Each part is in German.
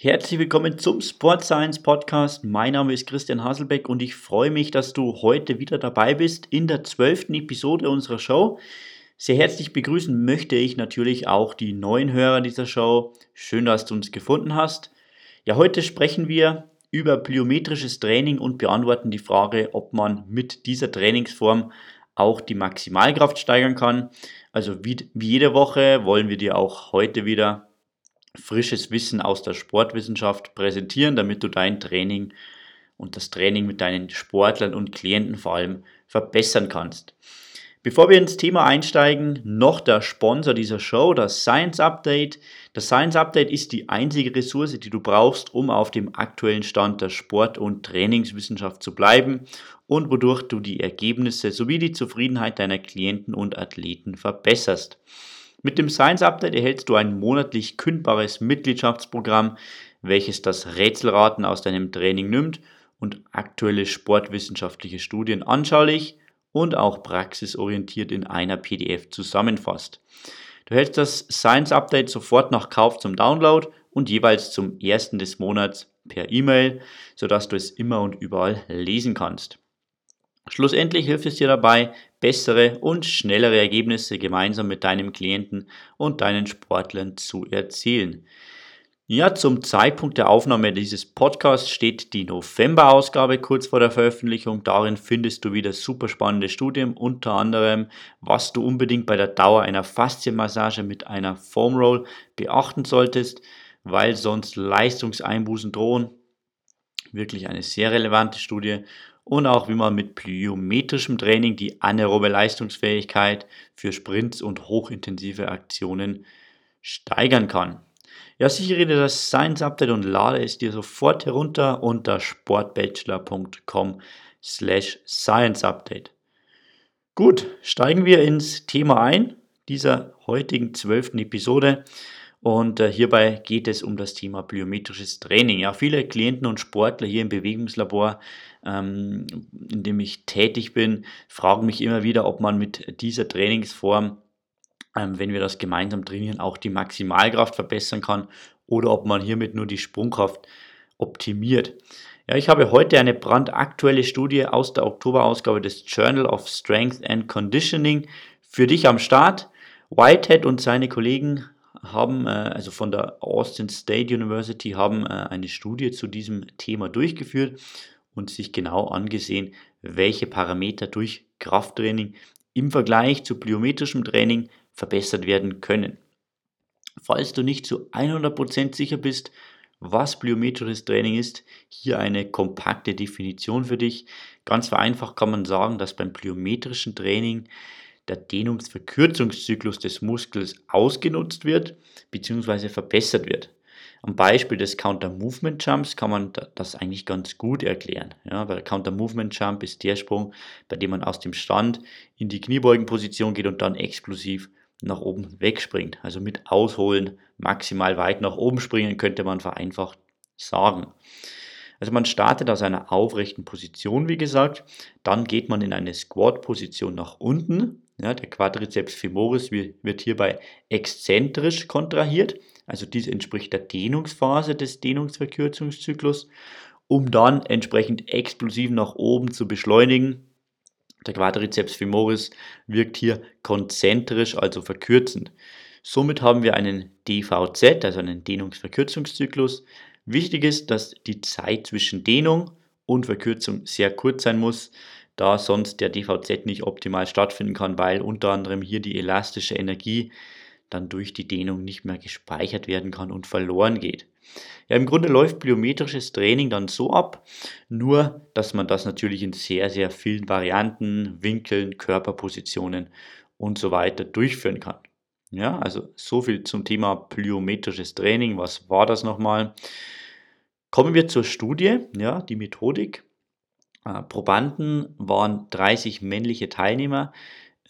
Herzlich willkommen zum Sport Science Podcast. Mein Name ist Christian Haselbeck und ich freue mich, dass du heute wieder dabei bist in der zwölften Episode unserer Show. Sehr herzlich begrüßen möchte ich natürlich auch die neuen Hörer dieser Show. Schön, dass du uns gefunden hast. Ja, heute sprechen wir über plyometrisches Training und beantworten die Frage, ob man mit dieser Trainingsform auch die Maximalkraft steigern kann. Also wie, wie jede Woche wollen wir dir auch heute wieder frisches Wissen aus der Sportwissenschaft präsentieren, damit du dein Training und das Training mit deinen Sportlern und Klienten vor allem verbessern kannst. Bevor wir ins Thema einsteigen, noch der Sponsor dieser Show, das Science Update. Das Science Update ist die einzige Ressource, die du brauchst, um auf dem aktuellen Stand der Sport- und Trainingswissenschaft zu bleiben und wodurch du die Ergebnisse sowie die Zufriedenheit deiner Klienten und Athleten verbesserst. Mit dem Science Update erhältst du ein monatlich kündbares Mitgliedschaftsprogramm, welches das Rätselraten aus deinem Training nimmt und aktuelle sportwissenschaftliche Studien anschaulich und auch praxisorientiert in einer PDF zusammenfasst. Du hältst das Science Update sofort nach Kauf zum Download und jeweils zum ersten des Monats per E-Mail, sodass du es immer und überall lesen kannst. Schlussendlich hilft es dir dabei, bessere und schnellere Ergebnisse gemeinsam mit deinem Klienten und deinen Sportlern zu erzielen. Ja, zum Zeitpunkt der Aufnahme dieses Podcasts steht die November-Ausgabe kurz vor der Veröffentlichung. Darin findest du wieder super spannende Studien, unter anderem, was du unbedingt bei der Dauer einer Faszienmassage mit einer Foam Roll beachten solltest, weil sonst Leistungseinbußen drohen. Wirklich eine sehr relevante Studie und auch wie man mit plyometrischem Training die anaerobe Leistungsfähigkeit für Sprints und hochintensive Aktionen steigern kann. Ja, sichere dir das Science Update und lade es dir sofort herunter unter sportbachelor.com slash Science Update. Gut, steigen wir ins Thema ein dieser heutigen zwölften Episode. Und äh, hierbei geht es um das Thema biometrisches Training. Ja, viele Klienten und Sportler hier im Bewegungslabor, ähm, in dem ich tätig bin, fragen mich immer wieder, ob man mit dieser Trainingsform, ähm, wenn wir das gemeinsam trainieren, auch die Maximalkraft verbessern kann oder ob man hiermit nur die Sprungkraft optimiert. Ja, ich habe heute eine brandaktuelle Studie aus der Oktoberausgabe des Journal of Strength and Conditioning für dich am Start. Whitehead und seine Kollegen haben, äh, also von der Austin State University, haben äh, eine Studie zu diesem Thema durchgeführt und sich genau angesehen, welche Parameter durch Krafttraining im Vergleich zu plyometrischem Training verbessert werden können. Falls du nicht zu 100% sicher bist, was plyometrisches Training ist, hier eine kompakte Definition für dich. Ganz vereinfacht kann man sagen, dass beim plyometrischen Training der Dehnungsverkürzungszyklus des Muskels ausgenutzt wird bzw. verbessert wird. Am Beispiel des Counter-Movement Jumps kann man das eigentlich ganz gut erklären. Ja, weil der Counter-Movement Jump ist der Sprung, bei dem man aus dem Stand in die Kniebeugenposition geht und dann explosiv nach oben wegspringt. Also mit Ausholen maximal weit nach oben springen, könnte man vereinfacht sagen. Also man startet aus einer aufrechten Position, wie gesagt, dann geht man in eine Squat-Position nach unten, ja, der Quadriceps femoris wird hierbei exzentrisch kontrahiert, also dies entspricht der Dehnungsphase des Dehnungsverkürzungszyklus, um dann entsprechend explosiv nach oben zu beschleunigen. Der Quadriceps femoris wirkt hier konzentrisch, also verkürzend. Somit haben wir einen DVZ, also einen Dehnungsverkürzungszyklus. Wichtig ist, dass die Zeit zwischen Dehnung und Verkürzung sehr kurz sein muss da sonst der DVZ nicht optimal stattfinden kann, weil unter anderem hier die elastische Energie dann durch die Dehnung nicht mehr gespeichert werden kann und verloren geht. Ja, im Grunde läuft plyometrisches Training dann so ab, nur dass man das natürlich in sehr, sehr vielen Varianten, Winkeln, Körperpositionen und so weiter durchführen kann. Ja, also so viel zum Thema plyometrisches Training. Was war das nochmal? Kommen wir zur Studie, ja, die Methodik. Äh, Probanden waren 30 männliche Teilnehmer,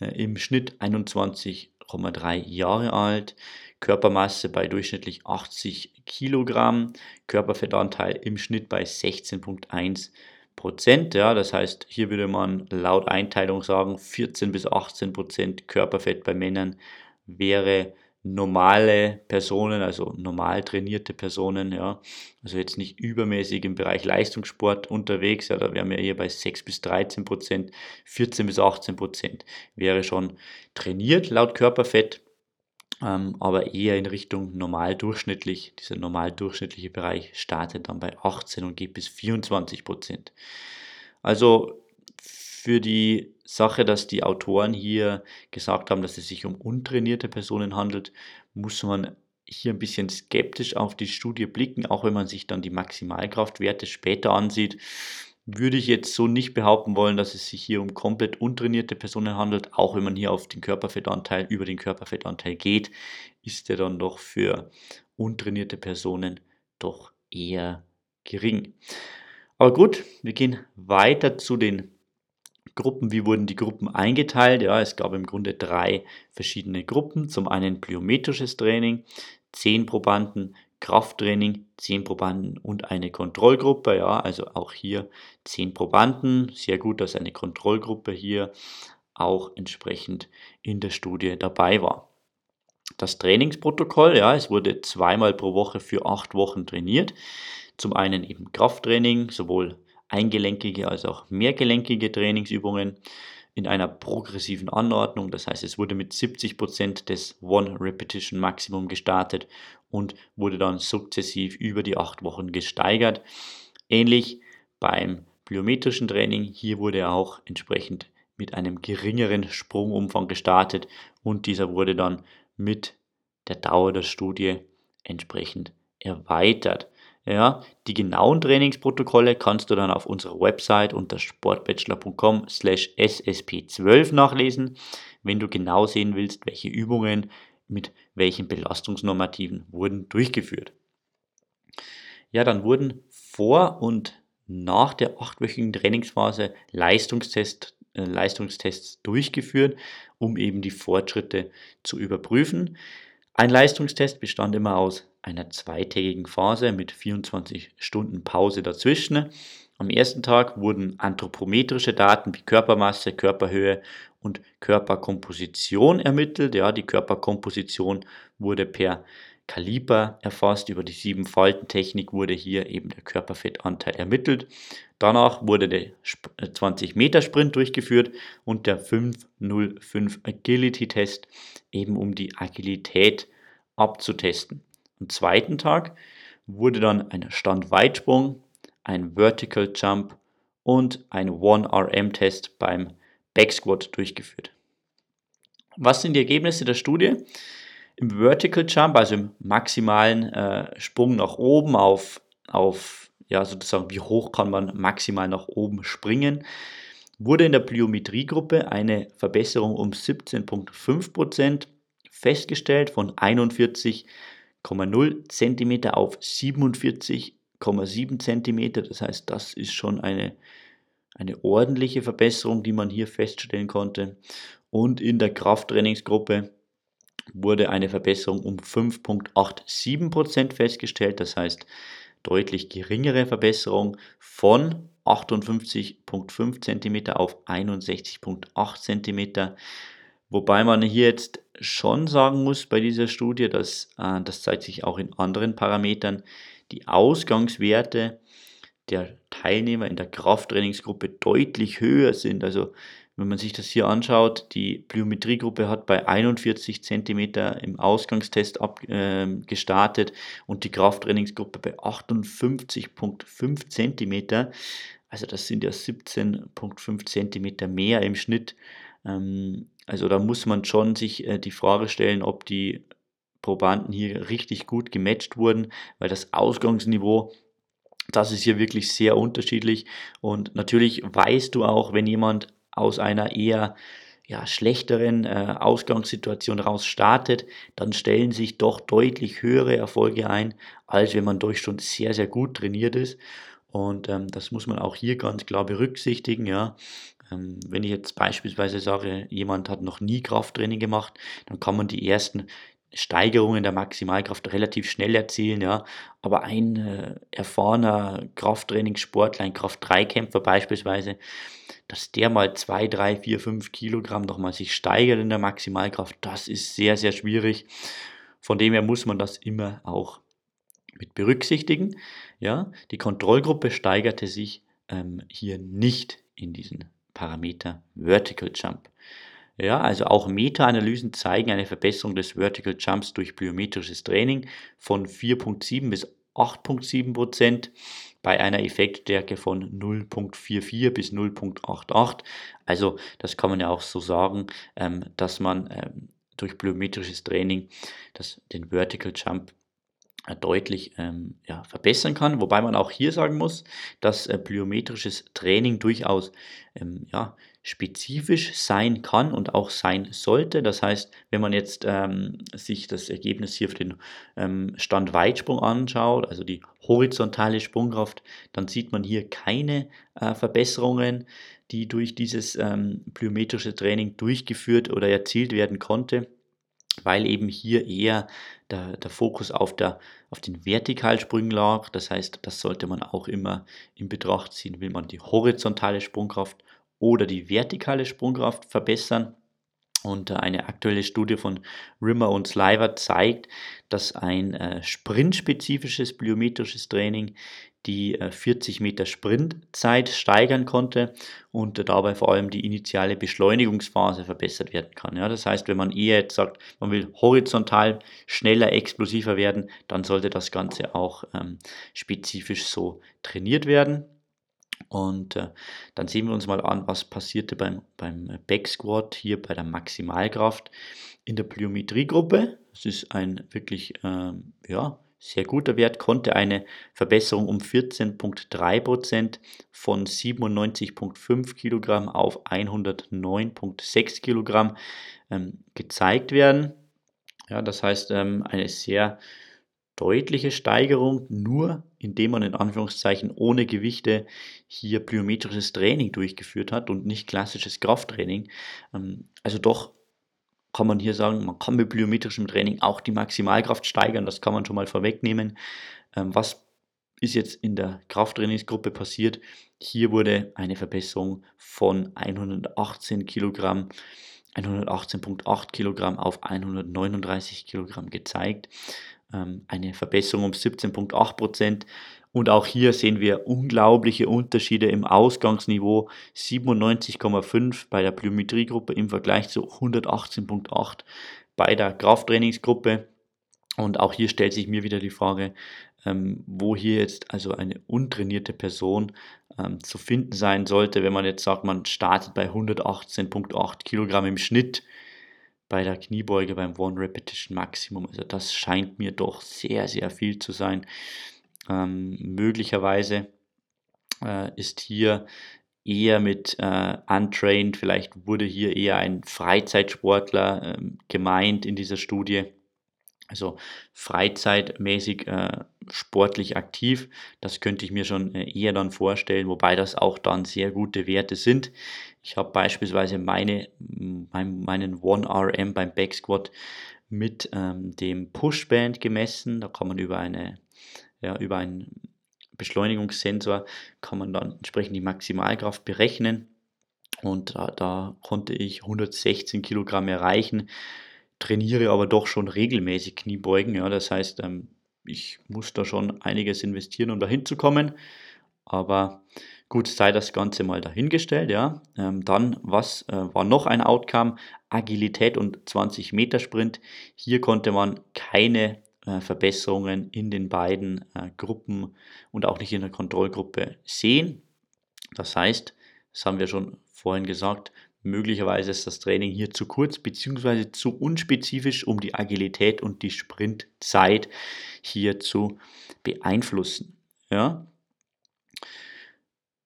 äh, im Schnitt 21,3 Jahre alt, Körpermasse bei durchschnittlich 80 Kilogramm, Körperfettanteil im Schnitt bei 16,1 Prozent. Ja, das heißt, hier würde man laut Einteilung sagen, 14 bis 18 Prozent Körperfett bei Männern wäre normale Personen, also normal trainierte Personen, ja, also jetzt nicht übermäßig im Bereich Leistungssport unterwegs, ja, da wären wir hier bei 6 bis 13 Prozent, 14 bis 18 Prozent wäre schon trainiert laut Körperfett, ähm, aber eher in Richtung normal durchschnittlich. Dieser normal durchschnittliche Bereich startet dann bei 18 und geht bis 24 Prozent. Also für die Sache, dass die Autoren hier gesagt haben, dass es sich um untrainierte Personen handelt, muss man hier ein bisschen skeptisch auf die Studie blicken, auch wenn man sich dann die Maximalkraftwerte später ansieht. Würde ich jetzt so nicht behaupten wollen, dass es sich hier um komplett untrainierte Personen handelt, auch wenn man hier auf den Körperfettanteil, über den Körperfettanteil geht, ist er dann doch für untrainierte Personen doch eher gering. Aber gut, wir gehen weiter zu den Gruppen. Wie wurden die Gruppen eingeteilt? Ja, es gab im Grunde drei verschiedene Gruppen. Zum einen plyometrisches Training, zehn Probanden, Krafttraining, zehn Probanden und eine Kontrollgruppe. Ja, also auch hier zehn Probanden. Sehr gut, dass eine Kontrollgruppe hier auch entsprechend in der Studie dabei war. Das Trainingsprotokoll, ja, es wurde zweimal pro Woche für acht Wochen trainiert. Zum einen eben Krafttraining, sowohl eingelenkige als auch mehrgelenkige Trainingsübungen in einer progressiven Anordnung. Das heißt, es wurde mit 70% des One Repetition Maximum gestartet und wurde dann sukzessiv über die acht Wochen gesteigert. Ähnlich beim plyometrischen Training. Hier wurde auch entsprechend mit einem geringeren Sprungumfang gestartet und dieser wurde dann mit der Dauer der Studie entsprechend erweitert. Ja, die genauen Trainingsprotokolle kannst du dann auf unserer Website unter sportbachelor.com slash ssp12 nachlesen, wenn du genau sehen willst, welche Übungen mit welchen Belastungsnormativen wurden durchgeführt. Ja, dann wurden vor und nach der achtwöchigen Trainingsphase Leistungstest, äh, Leistungstests durchgeführt, um eben die Fortschritte zu überprüfen. Ein Leistungstest bestand immer aus einer zweitägigen Phase mit 24 Stunden Pause dazwischen. Am ersten Tag wurden anthropometrische Daten wie Körpermasse, Körperhöhe und Körperkomposition ermittelt. Ja, die Körperkomposition wurde per Kaliber erfasst. Über die sieben Faltentechnik wurde hier eben der Körperfettanteil ermittelt. Danach wurde der 20 äh, durchgeführt und der 505 Agility Test, eben um die Agilität abzutesten. Am zweiten Tag wurde dann ein Standweitsprung, ein Vertical Jump und ein 1RM-Test beim Backsquat durchgeführt. Was sind die Ergebnisse der Studie? Im Vertical Jump, also im maximalen äh, Sprung nach oben auf, auf, ja, sozusagen, wie hoch kann man maximal nach oben springen, wurde in der Plyometriegruppe eine Verbesserung um 17,5% festgestellt von 41 0,0 cm auf 47,7 cm. Das heißt, das ist schon eine, eine ordentliche Verbesserung, die man hier feststellen konnte. Und in der Krafttrainingsgruppe wurde eine Verbesserung um 5,87% festgestellt. Das heißt, deutlich geringere Verbesserung von 58,5 cm auf 61,8 cm. Wobei man hier jetzt schon sagen muss bei dieser Studie, dass äh, das zeigt sich auch in anderen Parametern, die Ausgangswerte der Teilnehmer in der Krafttrainingsgruppe deutlich höher sind. Also wenn man sich das hier anschaut, die Plyometriegruppe hat bei 41 cm im Ausgangstest ab, äh, gestartet und die Krafttrainingsgruppe bei 58,5 cm. Also das sind ja 17,5 cm mehr im Schnitt. Ähm, also da muss man schon sich äh, die Frage stellen, ob die Probanden hier richtig gut gematcht wurden, weil das Ausgangsniveau, das ist hier wirklich sehr unterschiedlich. Und natürlich weißt du auch, wenn jemand aus einer eher ja, schlechteren äh, Ausgangssituation raus startet, dann stellen sich doch deutlich höhere Erfolge ein, als wenn man durch schon sehr, sehr gut trainiert ist. Und ähm, das muss man auch hier ganz klar berücksichtigen. Ja. Ähm, wenn ich jetzt beispielsweise sage, jemand hat noch nie Krafttraining gemacht, dann kann man die ersten Steigerungen der Maximalkraft relativ schnell erzielen, ja. Aber ein äh, erfahrener Krafttrainingssportler, ein Kraft-3-Kämpfer beispielsweise, dass der mal 2, 3, 4, 5 Kilogramm nochmal sich steigert in der Maximalkraft, das ist sehr, sehr schwierig. Von dem her muss man das immer auch mit berücksichtigen. Ja, die Kontrollgruppe steigerte sich ähm, hier nicht in diesen Parameter Vertical Jump. Ja, also auch Meta-Analysen zeigen eine Verbesserung des Vertical Jumps durch plyometrisches Training von 4.7 bis 8.7 Prozent bei einer Effektstärke von 0.44 bis 0.88. Also das kann man ja auch so sagen, ähm, dass man ähm, durch plyometrisches Training das, den Vertical Jump äh, deutlich ähm, ja, verbessern kann. Wobei man auch hier sagen muss, dass äh, plyometrisches Training durchaus ähm, ja, spezifisch sein kann und auch sein sollte. Das heißt, wenn man jetzt ähm, sich das Ergebnis hier für den ähm, Standweitsprung anschaut, also die horizontale Sprungkraft, dann sieht man hier keine äh, Verbesserungen, die durch dieses ähm, plyometrische Training durchgeführt oder erzielt werden konnte weil eben hier eher der, der Fokus auf, der, auf den Vertikalsprüngen lag. Das heißt, das sollte man auch immer in Betracht ziehen. Will man die horizontale Sprungkraft oder die vertikale Sprungkraft verbessern? Und äh, eine aktuelle Studie von Rimmer und Sliver zeigt, dass ein äh, sprintspezifisches plyometrisches Training die 40 äh, Meter Sprintzeit steigern konnte und dabei vor allem die initiale Beschleunigungsphase verbessert werden kann. Ja, das heißt, wenn man eher jetzt sagt, man will horizontal schneller, explosiver werden, dann sollte das Ganze auch ähm, spezifisch so trainiert werden. Und äh, dann sehen wir uns mal an, was passierte beim, beim Back hier bei der Maximalkraft in der Plyometriegruppe. Das ist ein wirklich ähm, ja, sehr guter Wert, konnte eine Verbesserung um 14,3% von 97,5 Kilogramm auf 109,6 Kilogramm ähm, gezeigt werden. Ja, das heißt, ähm, eine sehr deutliche Steigerung, nur indem man in Anführungszeichen ohne Gewichte hier plyometrisches Training durchgeführt hat und nicht klassisches Krafttraining. Ähm, also doch kann man hier sagen, man kann mit plyometrischem Training auch die Maximalkraft steigern, das kann man schon mal vorwegnehmen. Ähm, was ist jetzt in der Krafttrainingsgruppe passiert? Hier wurde eine Verbesserung von 118 Kilogramm 118,8 Kilogramm auf 139 Kilogramm gezeigt. Ähm, eine Verbesserung um 17,8 Prozent. Und auch hier sehen wir unglaubliche Unterschiede im Ausgangsniveau. 97,5 bei der Plyometriegruppe im Vergleich zu 118,8 bei der Krafttrainingsgruppe. Und auch hier stellt sich mir wieder die Frage, ähm, wo hier jetzt also eine untrainierte Person ähm, zu finden sein sollte, wenn man jetzt sagt, man startet bei 118,8 Kilogramm im Schnitt bei der Kniebeuge beim One Repetition Maximum. Also das scheint mir doch sehr, sehr viel zu sein. Ähm, möglicherweise äh, ist hier eher mit äh, untrained, vielleicht wurde hier eher ein Freizeitsportler äh, gemeint in dieser Studie. Also freizeitmäßig äh, sportlich aktiv, das könnte ich mir schon äh, eher dann vorstellen, wobei das auch dann sehr gute Werte sind. Ich habe beispielsweise meine, mein, meinen 1RM beim Backsquat mit ähm, dem Pushband gemessen. Da kann man über eine ja, über einen Beschleunigungssensor kann man dann entsprechend die Maximalkraft berechnen. Und da, da konnte ich 116 Kilogramm erreichen, trainiere aber doch schon regelmäßig Kniebeugen. Ja, das heißt, ähm, ich muss da schon einiges investieren, um dahin zu kommen. Aber gut, sei das Ganze mal dahingestellt. Ja. Ähm, dann, was äh, war noch ein Outcome? Agilität und 20 Meter Sprint. Hier konnte man keine äh, Verbesserungen in den beiden äh, Gruppen und auch nicht in der Kontrollgruppe sehen. Das heißt, das haben wir schon vorhin gesagt, möglicherweise ist das Training hier zu kurz bzw. zu unspezifisch, um die Agilität und die Sprintzeit hier zu beeinflussen. Ja.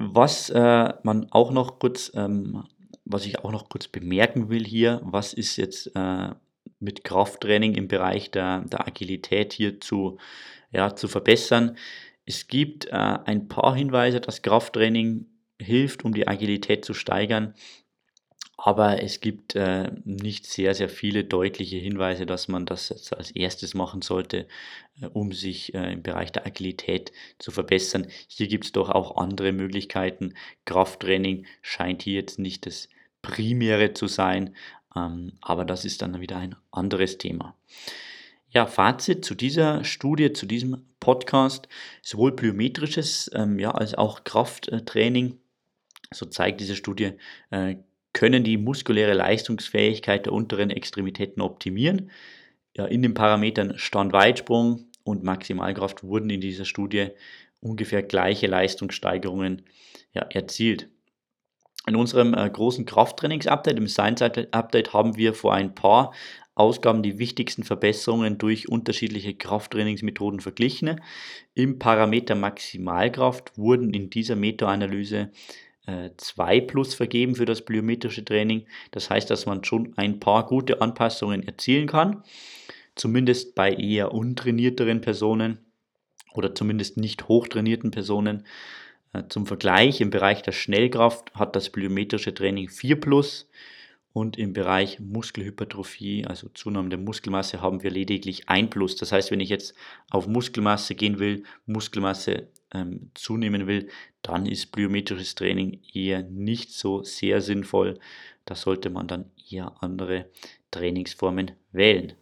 Was äh, man auch noch kurz, ähm, was ich auch noch kurz bemerken will hier, was ist jetzt äh, mit Krafttraining im Bereich der, der Agilität hier zu, ja, zu verbessern. Es gibt äh, ein paar Hinweise, dass Krafttraining hilft, um die Agilität zu steigern. Aber es gibt äh, nicht sehr, sehr viele deutliche Hinweise, dass man das jetzt als erstes machen sollte, äh, um sich äh, im Bereich der Agilität zu verbessern. Hier gibt es doch auch andere Möglichkeiten. Krafttraining scheint hier jetzt nicht das Primäre zu sein, ähm, aber das ist dann wieder ein anderes Thema. Ja, Fazit zu dieser Studie, zu diesem Podcast, sowohl plyometrisches ähm, ja, als auch Krafttraining, so zeigt diese Studie, äh, können die muskuläre Leistungsfähigkeit der unteren Extremitäten optimieren. Ja, in den Parametern Stand-Weitsprung und Maximalkraft wurden in dieser Studie ungefähr gleiche Leistungssteigerungen ja, erzielt. In unserem äh, großen Krafttrainings-Update, im Science-Update, haben wir vor ein paar Ausgaben die wichtigsten Verbesserungen durch unterschiedliche Krafttrainingsmethoden verglichen. Im Parameter Maximalkraft wurden in dieser Meta-Analyse 2 äh, plus vergeben für das plyometrische Training. Das heißt, dass man schon ein paar gute Anpassungen erzielen kann, zumindest bei eher untrainierteren Personen oder zumindest nicht hochtrainierten Personen. Äh, zum Vergleich, im Bereich der Schnellkraft hat das plyometrische Training 4 plus und im Bereich Muskelhypertrophie, also Zunahme der Muskelmasse, haben wir lediglich 1 plus. Das heißt, wenn ich jetzt auf Muskelmasse gehen will, Muskelmasse ähm, zunehmen will, dann ist plyometrisches Training eher nicht so sehr sinnvoll. Da sollte man dann eher andere Trainingsformen wählen.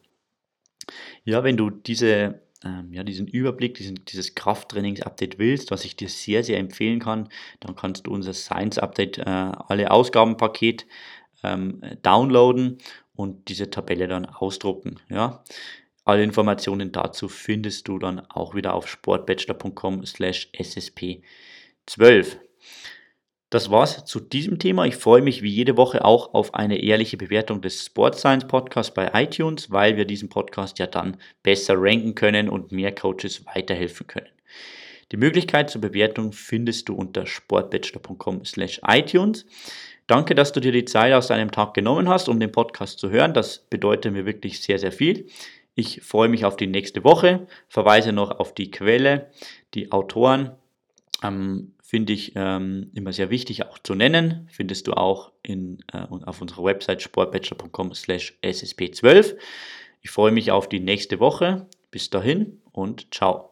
Ja, wenn du diese ähm, ja, diesen Überblick, diesen, dieses Krafttrainings-Update willst, was ich dir sehr, sehr empfehlen kann, dann kannst du unser Science-Update, äh, alle Ausgabenpaket ähm, downloaden und diese Tabelle dann ausdrucken. Ja? Alle Informationen dazu findest du dann auch wieder auf sportbachelor.com slash ssp12. Das war's zu diesem Thema. Ich freue mich wie jede Woche auch auf eine ehrliche Bewertung des Sport Science Podcasts bei iTunes, weil wir diesen Podcast ja dann besser ranken können und mehr Coaches weiterhelfen können. Die Möglichkeit zur Bewertung findest du unter sportbachelor.com/iTunes. Danke, dass du dir die Zeit aus deinem Tag genommen hast, um den Podcast zu hören. Das bedeutet mir wirklich sehr, sehr viel. Ich freue mich auf die nächste Woche, verweise noch auf die Quelle, die Autoren. Ähm, finde ich ähm, immer sehr wichtig auch zu nennen. Findest du auch in, äh, auf unserer Website sportbachelor.com slash ssp12. Ich freue mich auf die nächste Woche. Bis dahin und ciao.